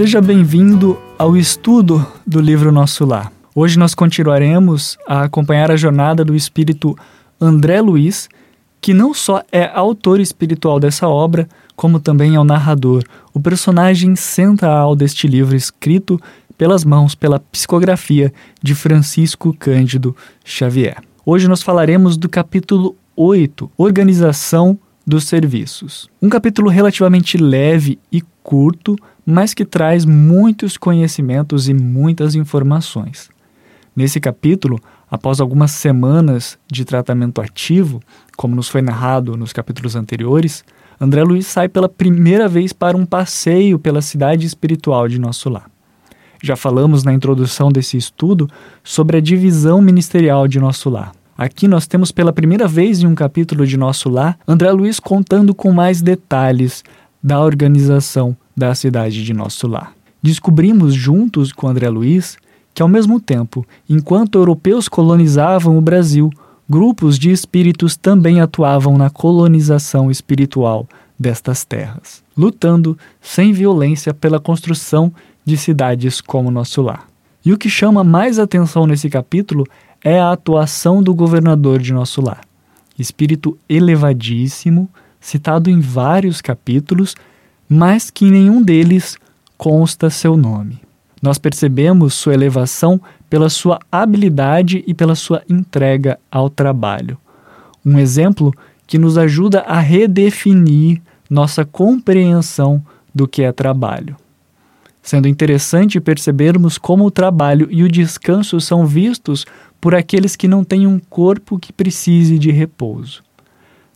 Seja bem-vindo ao estudo do livro Nosso Lar. Hoje nós continuaremos a acompanhar a jornada do espírito André Luiz, que não só é autor espiritual dessa obra, como também é o narrador, o personagem central deste livro escrito pelas mãos, pela psicografia de Francisco Cândido Xavier. Hoje nós falaremos do capítulo 8, Organização dos Serviços. Um capítulo relativamente leve e curto, mas que traz muitos conhecimentos e muitas informações. Nesse capítulo, após algumas semanas de tratamento ativo, como nos foi narrado nos capítulos anteriores, André Luiz sai pela primeira vez para um passeio pela cidade espiritual de nosso lar. Já falamos na introdução desse estudo sobre a divisão ministerial de nosso lar. Aqui nós temos pela primeira vez em um capítulo de Nosso Lar, André Luiz contando com mais detalhes da organização da cidade de Nosso Lar. Descobrimos juntos com André Luiz que, ao mesmo tempo, enquanto europeus colonizavam o Brasil, grupos de espíritos também atuavam na colonização espiritual destas terras, lutando sem violência pela construção de cidades como Nosso Lar. E o que chama mais atenção nesse capítulo é a atuação do governador de nosso lar. Espírito elevadíssimo, citado em vários capítulos, mas que em nenhum deles consta seu nome. Nós percebemos sua elevação pela sua habilidade e pela sua entrega ao trabalho. Um exemplo que nos ajuda a redefinir nossa compreensão do que é trabalho sendo interessante percebermos como o trabalho e o descanso são vistos por aqueles que não têm um corpo que precise de repouso.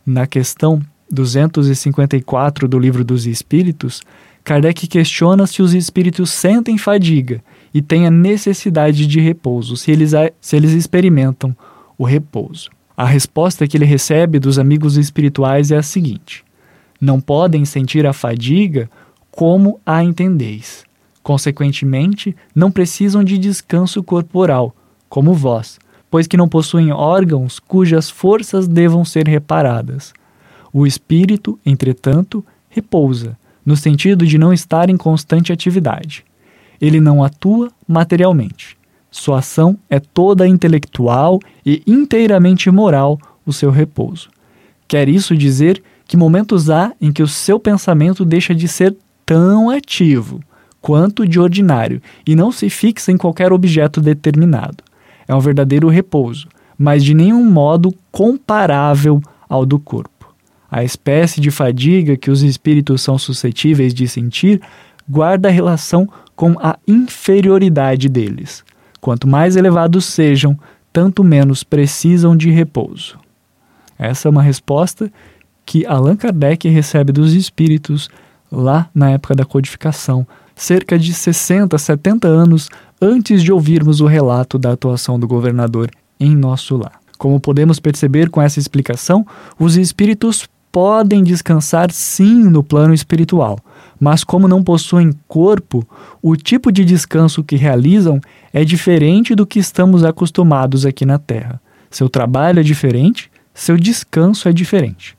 Na questão 254 do Livro dos Espíritos, Kardec questiona se os espíritos sentem fadiga e têm a necessidade de repouso, se eles, se eles experimentam o repouso. A resposta que ele recebe dos amigos espirituais é a seguinte: Não podem sentir a fadiga como a entendeis. Consequentemente, não precisam de descanso corporal, como vós, pois que não possuem órgãos cujas forças devam ser reparadas. O espírito, entretanto, repousa, no sentido de não estar em constante atividade. Ele não atua materialmente. Sua ação é toda intelectual e inteiramente moral o seu repouso. Quer isso dizer que momentos há em que o seu pensamento deixa de ser tão ativo quanto de ordinário e não se fixa em qualquer objeto determinado. É um verdadeiro repouso, mas de nenhum modo comparável ao do corpo. A espécie de fadiga que os espíritos são suscetíveis de sentir guarda relação com a inferioridade deles. Quanto mais elevados sejam, tanto menos precisam de repouso. Essa é uma resposta que Allan Kardec recebe dos espíritos lá na época da codificação, cerca de 60, 70 anos antes de ouvirmos o relato da atuação do governador em nosso lar. Como podemos perceber com essa explicação, os espíritos podem descansar sim no plano espiritual, mas como não possuem corpo, o tipo de descanso que realizam é diferente do que estamos acostumados aqui na Terra. Seu trabalho é diferente, seu descanso é diferente.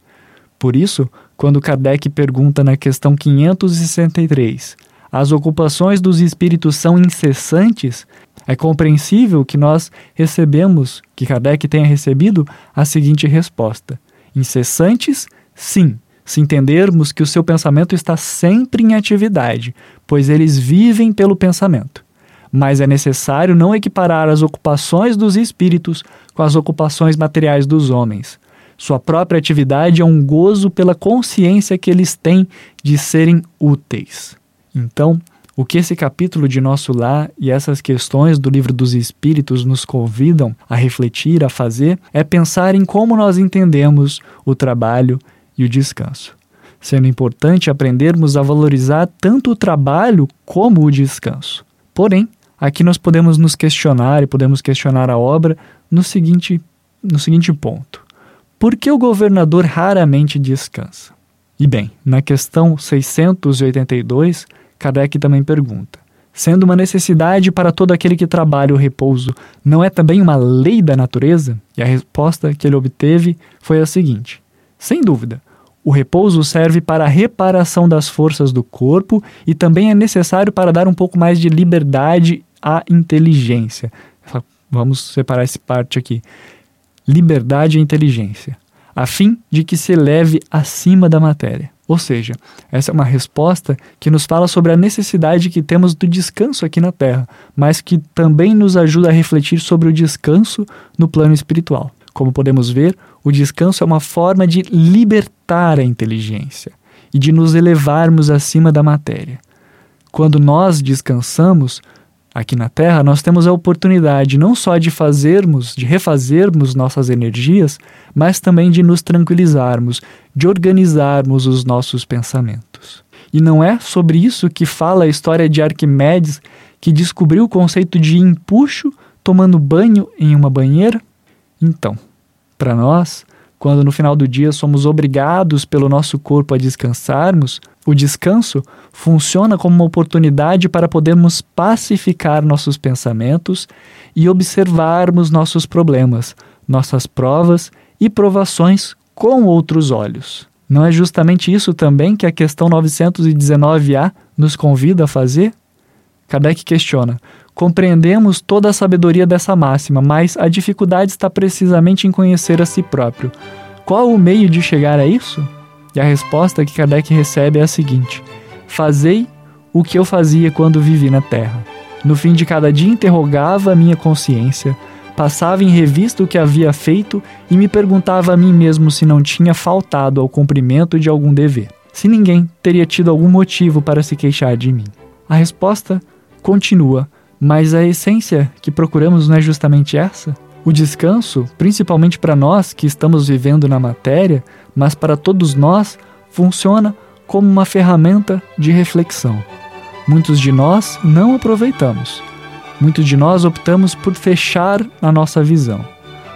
Por isso, quando Kardec pergunta na questão 563 as ocupações dos espíritos são incessantes, é compreensível que nós recebemos, que Kardec tenha recebido, a seguinte resposta: incessantes, sim, se entendermos que o seu pensamento está sempre em atividade, pois eles vivem pelo pensamento. Mas é necessário não equiparar as ocupações dos espíritos com as ocupações materiais dos homens. Sua própria atividade é um gozo pela consciência que eles têm de serem úteis. Então, o que esse capítulo de Nosso Lar e essas questões do Livro dos Espíritos nos convidam a refletir, a fazer, é pensar em como nós entendemos o trabalho e o descanso. Sendo importante aprendermos a valorizar tanto o trabalho como o descanso. Porém, aqui nós podemos nos questionar e podemos questionar a obra no seguinte, no seguinte ponto: por que o governador raramente descansa? E bem, na questão 682, Kardec também pergunta: sendo uma necessidade para todo aquele que trabalha o repouso, não é também uma lei da natureza? E a resposta que ele obteve foi a seguinte: sem dúvida, O repouso serve para a reparação das forças do corpo e também é necessário para dar um pouco mais de liberdade à inteligência. Vamos separar essa parte aqui. Liberdade e inteligência, a fim de que se eleve acima da matéria. Ou seja, essa é uma resposta que nos fala sobre a necessidade que temos do descanso aqui na Terra, mas que também nos ajuda a refletir sobre o descanso no plano espiritual. Como podemos ver, o descanso é uma forma de libertar a inteligência e de nos elevarmos acima da matéria. Quando nós descansamos, aqui na Terra, nós temos a oportunidade não só de fazermos, de refazermos nossas energias, mas também de nos tranquilizarmos, de organizarmos os nossos pensamentos. E não é sobre isso que fala a história de Arquimedes, que descobriu o conceito de empuxo tomando banho em uma banheira? Então, para nós, quando no final do dia somos obrigados pelo nosso corpo a descansarmos, o descanso funciona como uma oportunidade para podermos pacificar nossos pensamentos e observarmos nossos problemas, nossas provas e provações com outros olhos. Não é justamente isso também que a questão 919A nos convida a fazer? Kardec questiona: Compreendemos toda a sabedoria dessa máxima, mas a dificuldade está precisamente em conhecer a si próprio. Qual o meio de chegar a isso? E a resposta que Kardec recebe é a seguinte: Fazei o que eu fazia quando vivi na Terra. No fim de cada dia interrogava a minha consciência, passava em revista o que havia feito e me perguntava a mim mesmo se não tinha faltado ao cumprimento de algum dever, se ninguém teria tido algum motivo para se queixar de mim. A resposta continua mas a essência que procuramos não é justamente essa? O descanso, principalmente para nós que estamos vivendo na matéria, mas para todos nós, funciona como uma ferramenta de reflexão. Muitos de nós não aproveitamos. Muitos de nós optamos por fechar a nossa visão,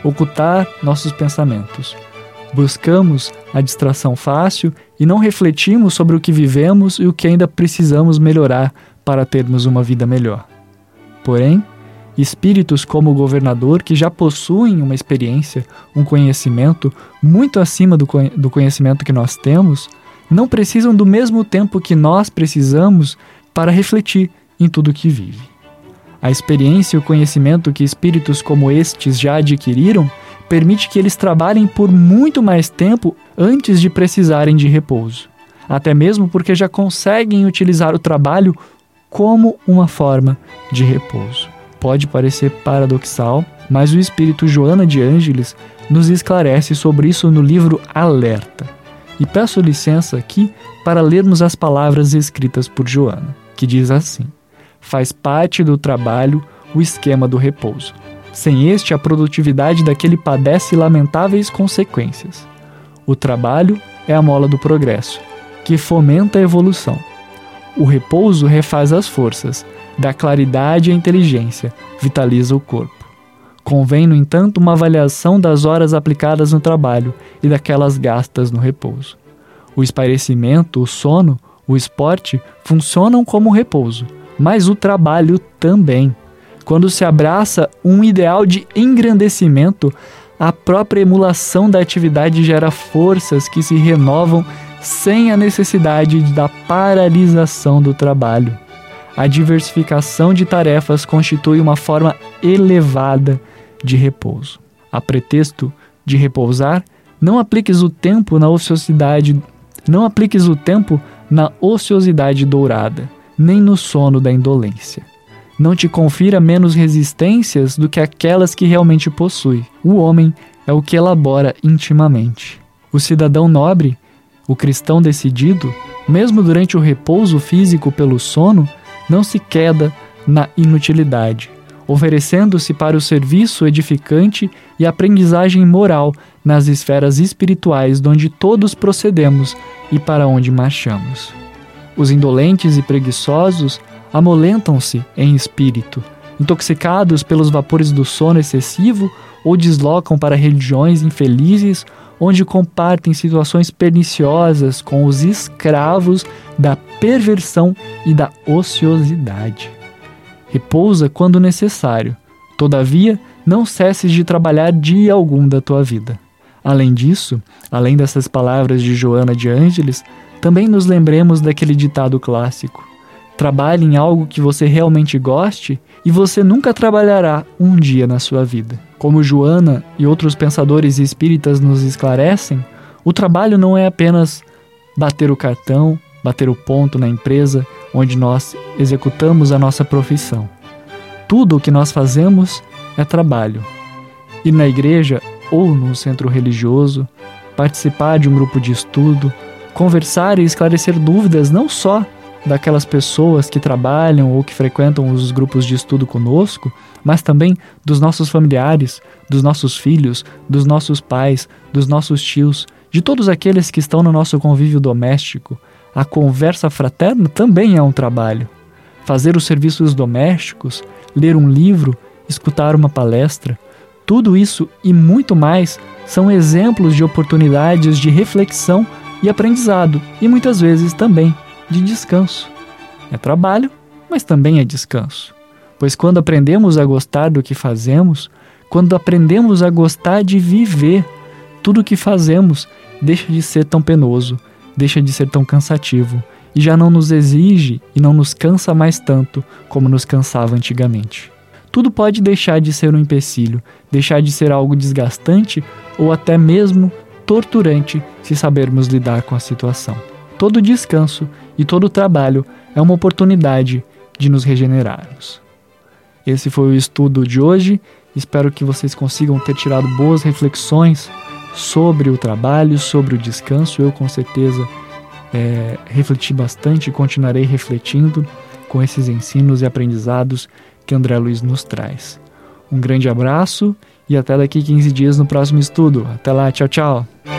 ocultar nossos pensamentos. Buscamos a distração fácil e não refletimos sobre o que vivemos e o que ainda precisamos melhorar para termos uma vida melhor. Porém, espíritos como o governador, que já possuem uma experiência, um conhecimento muito acima do, do conhecimento que nós temos, não precisam do mesmo tempo que nós precisamos para refletir em tudo que vive. A experiência e o conhecimento que espíritos como estes já adquiriram permite que eles trabalhem por muito mais tempo antes de precisarem de repouso. Até mesmo porque já conseguem utilizar o trabalho como uma forma de repouso. Pode parecer paradoxal, mas o espírito Joana de Ângeles nos esclarece sobre isso no livro Alerta. E peço licença aqui para lermos as palavras escritas por Joana, que diz assim: Faz parte do trabalho o esquema do repouso. Sem este, a produtividade daquele padece lamentáveis consequências. O trabalho é a mola do progresso, que fomenta a evolução o repouso refaz as forças, dá claridade à inteligência, vitaliza o corpo. Convém, no entanto, uma avaliação das horas aplicadas no trabalho e daquelas gastas no repouso. O espairecimento, o sono, o esporte funcionam como repouso, mas o trabalho também. Quando se abraça um ideal de engrandecimento, a própria emulação da atividade gera forças que se renovam sem a necessidade da paralisação do trabalho. A diversificação de tarefas constitui uma forma elevada de repouso. A pretexto de repousar, não apliques o tempo na ociosidade, não apliques o tempo na ociosidade dourada, nem no sono da indolência. Não te confira menos resistências do que aquelas que realmente possui. O homem é o que elabora intimamente. O cidadão nobre o cristão decidido, mesmo durante o repouso físico pelo sono, não se queda na inutilidade, oferecendo-se para o serviço edificante e aprendizagem moral nas esferas espirituais de onde todos procedemos e para onde marchamos. Os indolentes e preguiçosos amolentam-se em espírito, intoxicados pelos vapores do sono excessivo ou deslocam para religiões infelizes onde compartem situações perniciosas com os escravos da perversão e da ociosidade. Repousa quando necessário, todavia, não cesses de trabalhar dia algum da tua vida. Além disso, além dessas palavras de Joana de Ângeles, também nos lembremos daquele ditado clássico: trabalhe em algo que você realmente goste e você nunca trabalhará um dia na sua vida. Como Joana e outros pensadores espíritas nos esclarecem, o trabalho não é apenas bater o cartão, bater o ponto na empresa onde nós executamos a nossa profissão. Tudo o que nós fazemos é trabalho. Ir na igreja ou num centro religioso, participar de um grupo de estudo, conversar e esclarecer dúvidas não só daquelas pessoas que trabalham ou que frequentam os grupos de estudo conosco, mas também dos nossos familiares, dos nossos filhos, dos nossos pais, dos nossos tios, de todos aqueles que estão no nosso convívio doméstico. A conversa fraterna também é um trabalho. Fazer os serviços domésticos, ler um livro, escutar uma palestra, tudo isso e muito mais são exemplos de oportunidades de reflexão e aprendizado, e muitas vezes também de descanso. É trabalho, mas também é descanso. Pois quando aprendemos a gostar do que fazemos, quando aprendemos a gostar de viver, tudo o que fazemos deixa de ser tão penoso, deixa de ser tão cansativo e já não nos exige e não nos cansa mais tanto como nos cansava antigamente tudo pode deixar de ser um empecilho, deixar de ser algo desgastante ou até mesmo torturante se sabermos lidar com a situação. Todo descanso e todo trabalho é uma oportunidade de nos regenerarmos. Esse foi o estudo de hoje. Espero que vocês consigam ter tirado boas reflexões sobre o trabalho, sobre o descanso. Eu, com certeza, é, refleti bastante e continuarei refletindo com esses ensinos e aprendizados que André Luiz nos traz. Um grande abraço e até daqui 15 dias no próximo estudo. Até lá, tchau, tchau!